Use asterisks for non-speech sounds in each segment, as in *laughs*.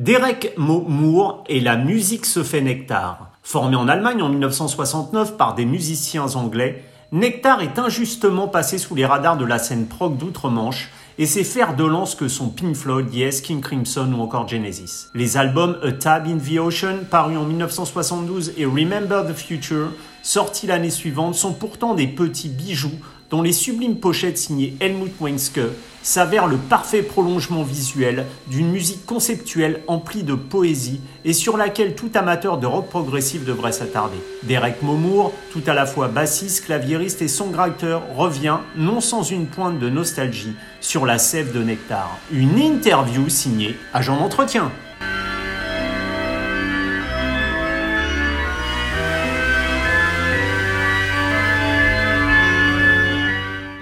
Derek Moore et la musique se fait Nectar. Formé en Allemagne en 1969 par des musiciens anglais, Nectar est injustement passé sous les radars de la scène prog d'outre-Manche et ses fers de lance que sont Pink Floyd, Yes, King Crimson ou encore Genesis. Les albums A Tab in the Ocean, paru en 1972, et Remember the Future, sortis l'année suivante, sont pourtant des petits bijoux dont les sublimes pochettes signées Helmut Wenske s'avèrent le parfait prolongement visuel d'une musique conceptuelle emplie de poésie et sur laquelle tout amateur de rock progressif devrait s'attarder. Derek Momour, tout à la fois bassiste, claviériste et songwriter, revient, non sans une pointe de nostalgie, sur la sève de Nectar. Une interview signée Agent d'entretien.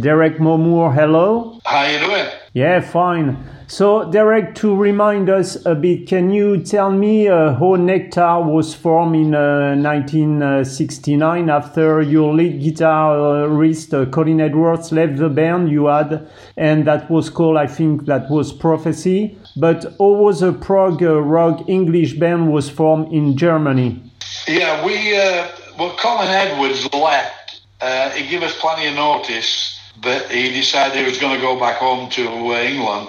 Derek Mo Moore, hello. How you doing? Yeah, fine. So, Derek, to remind us a bit, can you tell me uh, how Nektar was formed in uh, 1969 after your lead guitarist uh, Colin Edwards left the band you had, and that was called, I think, that was Prophecy. But how was a prog uh, rock English band was formed in Germany? Yeah, we uh, well, Colin Edwards left. Uh, he gave us plenty of notice but he decided he was going to go back home to uh, England.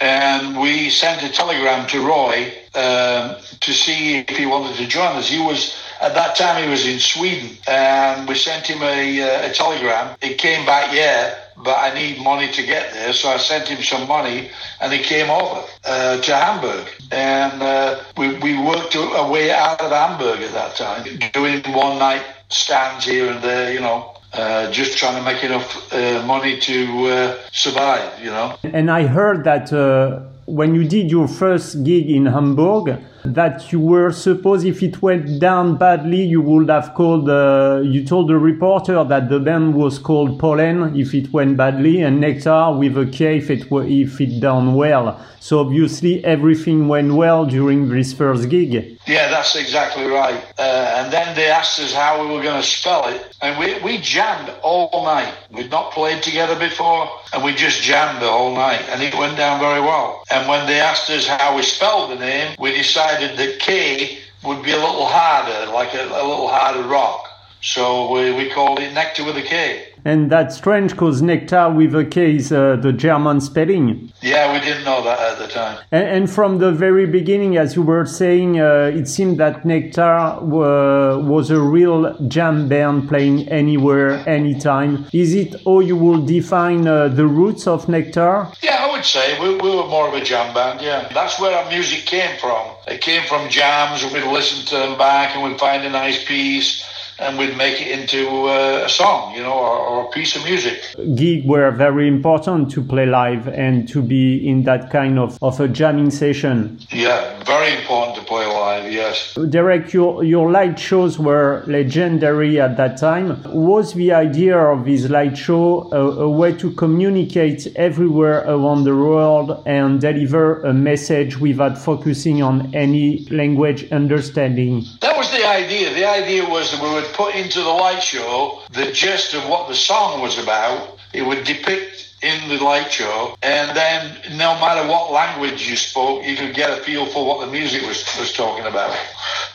And we sent a telegram to Roy um, to see if he wanted to join us. He was at that time he was in Sweden, and we sent him a, uh, a telegram. He came back, yeah, but I need money to get there, so I sent him some money, and he came over uh, to Hamburg, and uh, we we worked our way out of Hamburg at that time, doing one night stands here and there, you know uh, just trying to make enough uh, money to uh, survive, you know. And I heard that uh, when you did your first gig in Hamburg, that you were supposed if it went down badly, you would have called. Uh, you told the reporter that the band was called Pollen if it went badly, and Nectar with a K if it if it done well. So obviously everything went well during this first gig. Yeah, that's exactly right. Uh, and then they asked us how we were going to spell it, and we we jammed all night. We'd not played together before, and we just jammed the whole night, and it went down very well. And when they asked us how we spelled the name, we decided decided that K would be a little harder, like a, a little harder rock. So we, we called it Nectar with a K. And that's strange because nectar with a K is uh, the German spelling. Yeah, we didn't know that at the time. And, and from the very beginning, as you were saying, uh, it seemed that Nektar uh, was a real jam band playing anywhere, anytime. Is it how you will define uh, the roots of Nektar? Yeah, would say we, we were more of a jam band, yeah. That's where our music came from. It came from jams we'd listen to them back and we'd find a nice piece and we'd make it into uh, a song, you know, or, or, a piece of music. Gigs were very important to play live and to be in that kind of, of a jamming session. Yeah, very important to play live, yes. Derek, your, your light shows were legendary at that time. Was the idea of this light show a, a way to communicate everywhere around the world and deliver a message without focusing on any language understanding? That idea. The idea was that we would put into the light show the gist of what the song was about. It would depict in the light show, and then no matter what language you spoke, you could get a feel for what the music was, was talking about.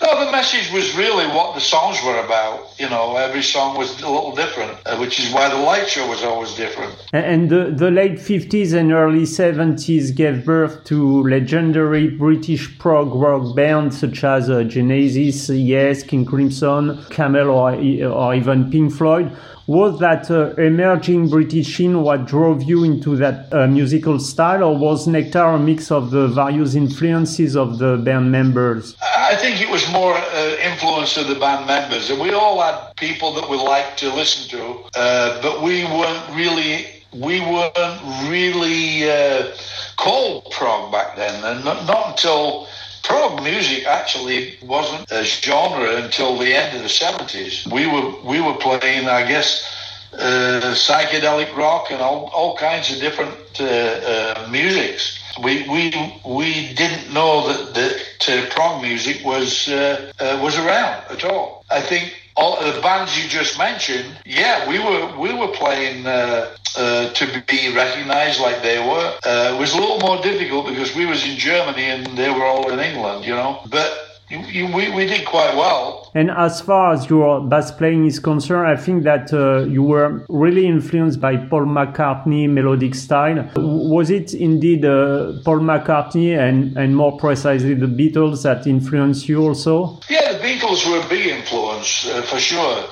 No, the message was really what the songs were about. You know, every song was a little different, uh, which is why the light show was always different. And the, the late 50s and early 70s gave birth to legendary British prog rock bands such as uh, Genesis, Yes, King Crimson, Camel, or, or even Pink Floyd was that uh, emerging British scene what drove you into that uh, musical style, or was Nektar a mix of the various influences of the band members? I think it was more uh, influence of the band members, and we all had people that we liked to listen to, uh, but we weren't really we weren't really uh, called prog back then, and not, not until prog music actually wasn't a genre until the end of the 70s. We were we were playing, I guess, uh, psychedelic rock and all, all kinds of different uh, uh, musics. We, we we didn't know that that uh, prog music was uh, uh, was around at all. I think all the bands you just mentioned, yeah, we were we were playing uh, uh, to be recognised like they were. Uh, it was a little more difficult because we was in Germany and they were all in England, you know. But you, we, we did quite well. And as far as your bass playing is concerned, I think that uh, you were really influenced by Paul McCartney melodic style. Was it indeed uh, Paul McCartney and, and more precisely the Beatles that influenced you also? Yeah, the Beatles were a big influence uh, for sure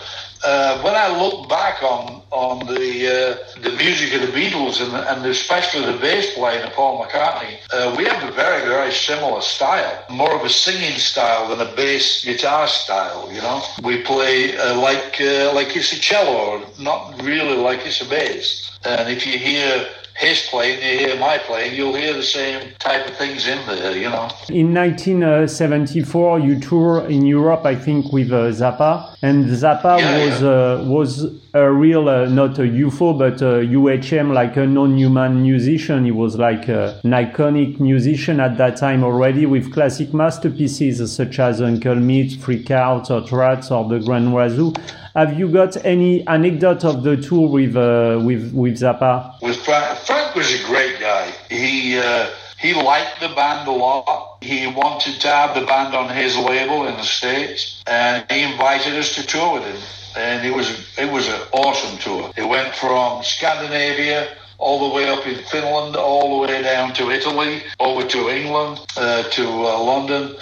uh, when I look back on on the uh, the music of the Beatles and, and especially the bass playing of Paul McCartney, uh, we have a very very similar style, more of a singing style than a bass guitar style. You know, we play uh, like uh, like it's a cello, not really like it's a bass. And if you hear his playing, you hear my playing, you'll hear the same type of things in there, you know. In 1974, you tour in Europe, I think, with uh, Zappa, and Zappa yeah, was yeah. Uh, was a real, uh, not a UFO, but a UHM, like a non-human musician. He was like uh, an iconic musician at that time already, with classic masterpieces such as Uncle Meat, Freak Out, or or The Grand Wazoo. Have you got any anecdote of the tour with uh, with with Zappa? With Frank, Frank was a great guy. He uh, he liked the band a lot. He wanted to have the band on his label in the states, and he invited us to tour with him. And it was it was an awesome tour. It went from Scandinavia all the way up in Finland, all the way down to Italy, over to England, uh, to uh, London.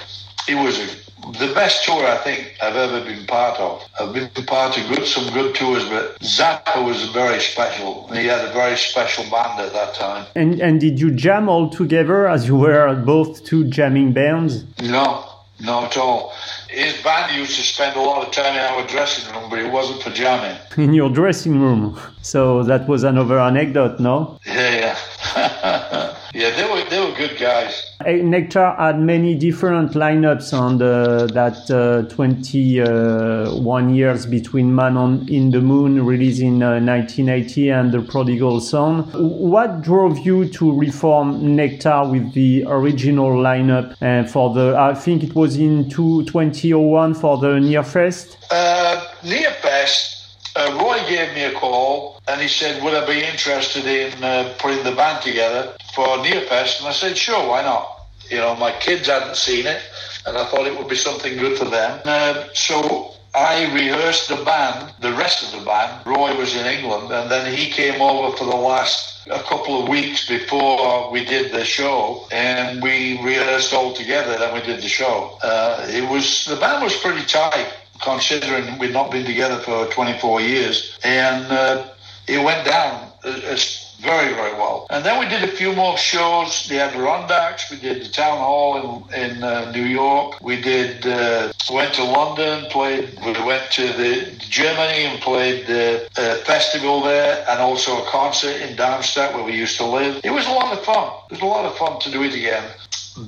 It was a the best tour I think I've ever been part of. I've been part of good, some good tours, but Zappa was very special. He had a very special band at that time. And and did you jam all together as you were both two jamming bands? No, not at all. His band used to spend a lot of time in our dressing room, but it wasn't for jamming. *laughs* In your dressing room. So that was another anecdote, no? Yeah, yeah. *laughs* Yeah, they were they were good guys. Nektar had many different lineups on that uh, 21 years between Man on in the Moon, released in uh, 1980, and The Prodigal Son. What drove you to reform Nektar with the original lineup uh, for the? I think it was in two, 2001 for the Nearfest. Uh, Nearfest uh, Roy gave me a call and he said, Would I be interested in uh, putting the band together for Nearfest? And I said, Sure, why not? You know, my kids hadn't seen it and I thought it would be something good for them. Uh, so I rehearsed the band, the rest of the band. Roy was in England and then he came over for the last a couple of weeks before we did the show and we rehearsed all together then we did the show. Uh, it was, the band was pretty tight considering we'd not been together for 24 years. And uh, it went down uh, very, very well. And then we did a few more shows. The Adirondacks, we did the Town Hall in, in uh, New York. We did, uh, went to London, played, we went to the Germany and played the uh, festival there and also a concert in Darmstadt where we used to live. It was a lot of fun. It was a lot of fun to do it again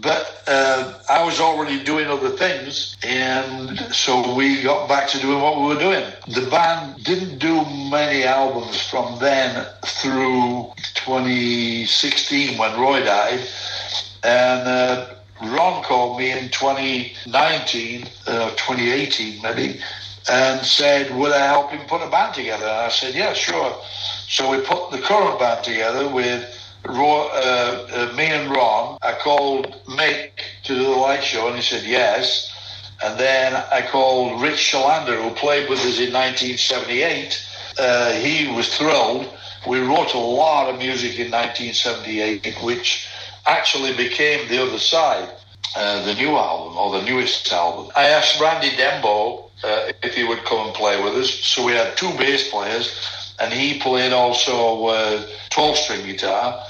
but uh, I was already doing other things, and so we got back to doing what we were doing. The band didn't do many albums from then through 2016 when Roy died, and uh, Ron called me in 2019, uh, 2018 maybe, and said, "Would I help him put a band together?" And I said, "Yeah, sure." So we put the current band together with Uh, uh, me and Ron, I called Mick to do the light show, and he said yes. And then I called Ryche Chlanda, who played with us in 1978. Uh, he was thrilled. We wrote a lot of music in 1978, which actually became The Other Side, uh, the new album, or the newest album. I asked Randy Dembo uh, if he would come and play with us. So we had two bass players, and he played also uh, 12 string guitar.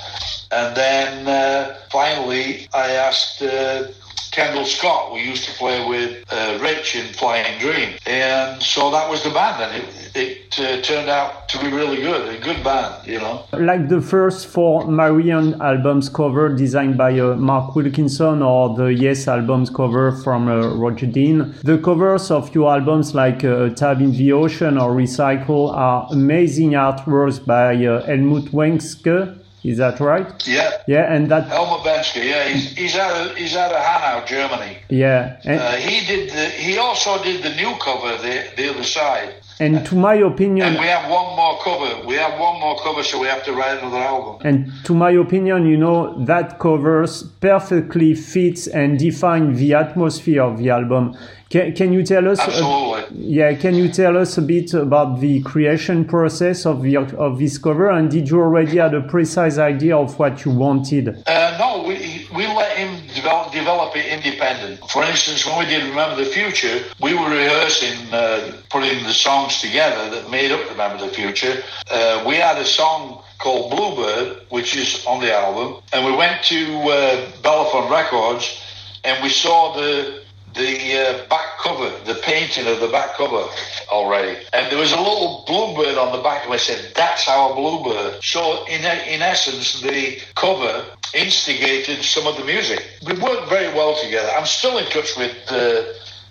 And then uh, finally, I asked uh, Kendall Scott, we used to play with uh, Rich in Flying Dream. And so that was the band, and it, it uh, turned out to be really good, a good band, you know. Like the first four Marillion albums cover designed by uh, Mark Wilkinson or the Yes albums cover from uh, Roger Dean, the covers of your albums like uh, Tab in the Ocean or Recycle are amazing artworks by Helmut Wenske Is that right? Yeah. Yeah, and that. Helmut Wenske, yeah, he's, he's out of he's out of Hanau, Germany. Yeah. And, Uh, he did the he also did the new cover, the the other side. and to my opinion, And we have one more cover. We have one more cover, so we have to write another album. And to my opinion, you know, that covers perfectly fits and define the atmosphere of the album. Can, can you tell us? Absolutely. yeah, can you tell us a bit about the creation process of the of this cover? And did you already had a precise idea of what you wanted? Uh, no, we we let him develop develop it independent. For instance, when we did Remember the Future, we were rehearsing, uh, putting the songs together that made up Remember the Future. Uh, we had a song called Bluebird, which is on the album, and we went to uh, Bellaphon Records, and we saw the the uh, back cover, the painting of the back cover already. And there was a little bluebird on the back, and we said, that's our bluebird. So, in, in essence, the cover instigated some of the music. We worked very well together. I'm still in touch with. Uh,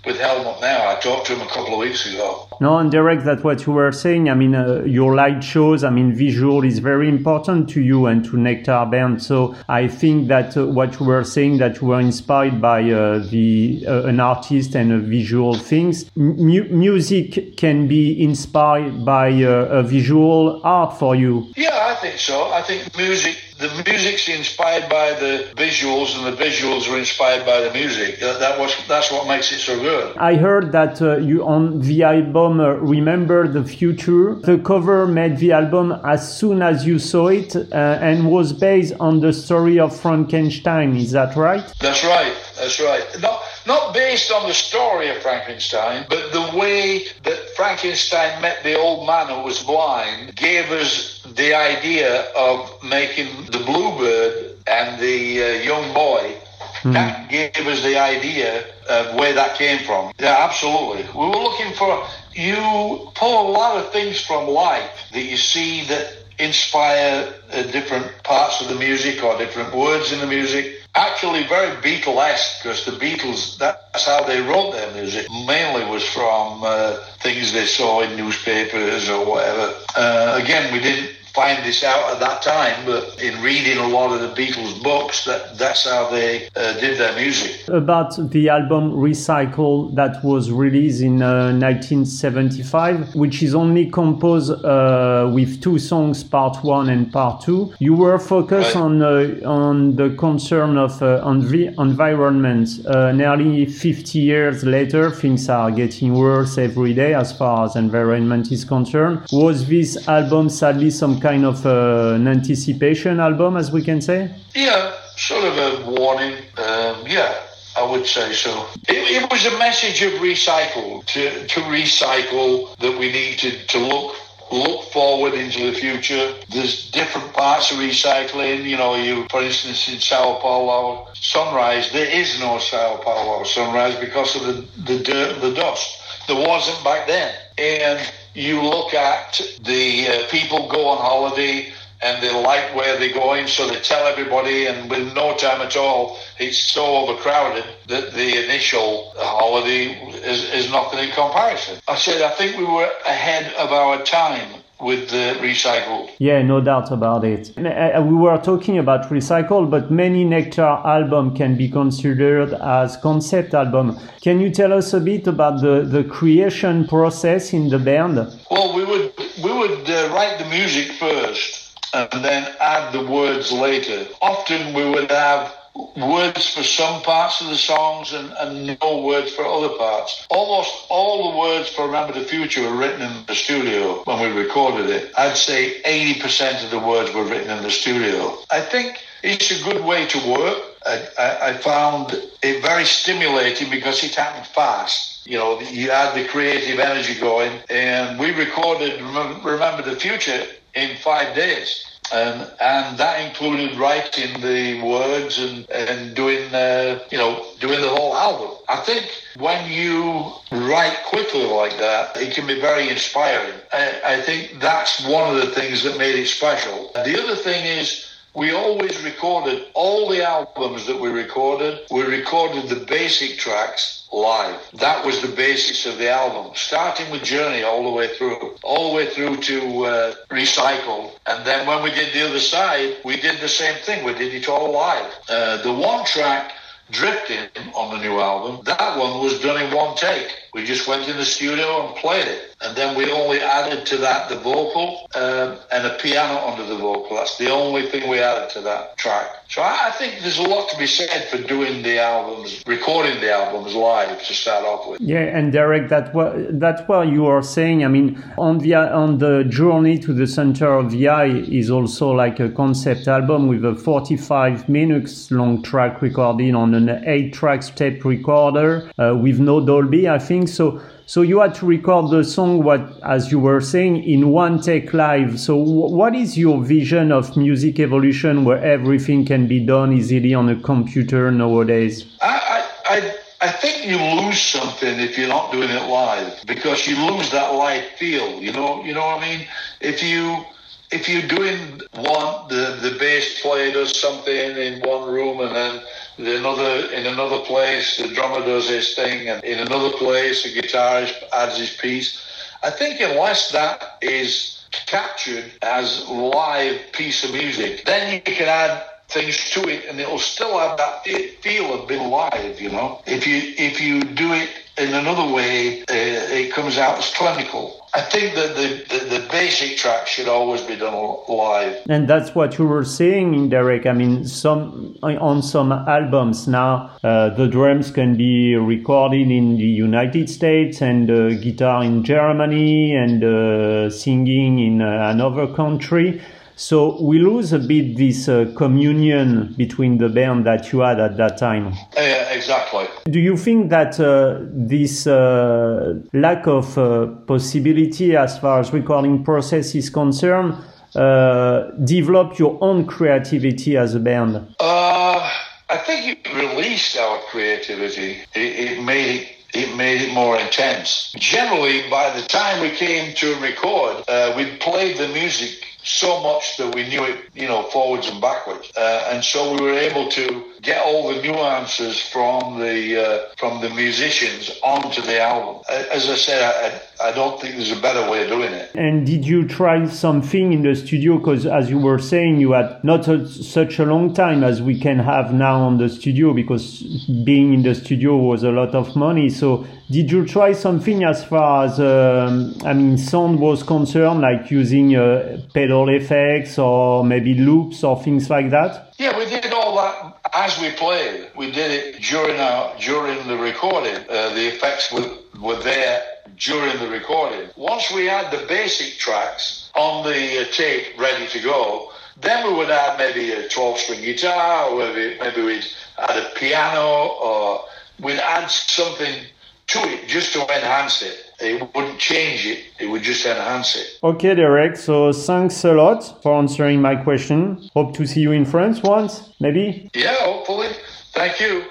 with Helmut now. I talked to him a couple of weeks ago. No, and Derek, that's what you were saying. I mean, uh, your light shows, I mean, visual is very important to you and to Nektar Band. So I think that uh, what you were saying, that you were inspired by uh, the uh, an artist and uh, visual things. M- music can be inspired by uh, a visual art for you. Yeah, I think so. I think music the music's inspired by the visuals, and the visuals are inspired by the music. That, that was that's what makes it so good. I heard that uh, you on the album uh, Remember the Future. The cover made the album as soon as you saw it, uh, and was based on the story of Frankenstein. Is that right? That's right. That's right. Not not based on the story of Frankenstein, but the way that Frankenstein met the old man who was blind gave us the idea of making the bluebird and the uh, young boy. That gave us the idea of where that came from. Yeah, absolutely. We were looking for you pull a lot of things from life that you see that inspire uh, different parts of the music or different words in the music. Actually, very Beatlesque because the Beatles, that's how they wrote their music. Mainly was from uh, things they saw in newspapers or whatever. Uh, again, we didn't find this out at that time, but in reading a lot of the Beatles books, that that's how they uh, did their music. About the album Recycle that was released in uh, 1975, which is only composed uh, with two songs, part one and part two. You were focused Right. on uh, on the concern of uh, envi- environment. Uh, nearly 50 years later, things are getting worse every day as far as environment is concerned. Was this album sadly some kind of uh, an anticipation album, as we can say? Yeah, sort of a warning. Um, yeah, I would say so. It, it was a message of recycle to, to recycle that we need to, to look look forward into the future. There's different parts of recycling. You know, you for instance in Sao Paulo sunrise, there is no Sao Paulo sunrise because of the the dirt, the dust. There wasn't back then. And you look at the uh, people go on holiday and they like where they're going, so they tell everybody, and with no time at all, it's so overcrowded that the initial holiday is, is nothing in comparison. I said, I think we were ahead of our time with the recycled. Yeah, no doubt about it. Uh, we were talking about recycle, but many Nektar album can be considered as concept album. Can you tell us a bit about the, the creation process in the band? Well, we would we would uh, write the music first and then add the words later. Often we would have words for some parts of the songs and, and no words for other parts. Almost all the words for Remember the Future were written in the studio when we recorded it. I'd say 80% of the words were written in the studio. I think it's a good way to work. I, I, I found it very stimulating because it happened fast. You know, you had the creative energy going, and we recorded Remember, Remember the Future in five days. And, and that included writing the words and, and doing, uh, you know, doing the whole album. I think when you write quickly like that, it can be very inspiring. I, I think that's one of the things that made it special. The other thing is, we always recorded all the albums that we recorded. We recorded the basic tracks live. That was the basis of the album, starting with Journey all the way through, all the way through to uh, Recycle. And then when we did the other side, we did the same thing. We did it all live. Uh, the one track Drifting on the new album, that one was done in one take. We just went in the studio and played it. And then we only added to that the vocal um, and a piano under the vocal. That's the only thing we added to that track. So I, I think there's a lot to be said for doing the albums, recording the albums live to start off with. Yeah, and Derek, that what that's what you are saying. I mean, on the on the journey to the center of the eye is also like a concept album with a 45 minutes long track recording on an eight tracks tape recorder uh, with no Dolby, I think. So, so you had to record the song, what as you were saying, in one take live. So, what is your vision of music evolution, where everything can be done easily on a computer nowadays? I, I, I think you lose something if you're not doing it live because you lose that live feel. You know, you know what I mean. If you if you're doing one, the the bass player does something in one room and then another in another place the drummer does his thing, and in another place the guitarist adds his piece. I think unless that is captured as live piece of music, then you can add things to it, and it'll still have that feel of being live. You know, if you if you do it in another way, uh, it comes out as clinical. I think that the, the, the, basic track should always be done live. And that's what you were saying, in Derek. I mean, some on some albums now, uh, the drums can be recorded in the United States and uh, guitar in Germany and uh, singing in uh, another country. So we lose a bit this uh, communion between the band that you had at that time. Yeah, exactly. Do you think that uh, this uh, lack of uh, possibility as far as recording process is concerned uh, develop your own creativity as a band? Uh, I think it released our creativity. It, it made it it made it more intense. Generally, by the time we came to record, uh, we played the music so much that we knew it, you know, forwards and backwards, uh, and so we were able to get all the nuances from the uh, from the musicians onto the album. As I said, I, I don't think there's a better way of doing it. And did you try something in the studio? Because as you were saying, you had not a, such a long time as we can have now on the studio, because being in the studio was a lot of money. So did you try something as far as um, I mean sound was concerned, like using uh, pedal effects or maybe loops or things like that? Yeah, we did all that as we played, we did it during our during the recording. Uh, the effects were were there during the recording. Once we had the basic tracks on the uh, tape ready to go, then we would add maybe a 12 string guitar, or maybe, maybe we'd add a piano, or we'd add something to it just to enhance it. It wouldn't change it, it would just enhance it. Okay, Derek, so thanks a lot for answering my question. Hope to see you in France once, maybe? Yeah, hopefully. Thank you.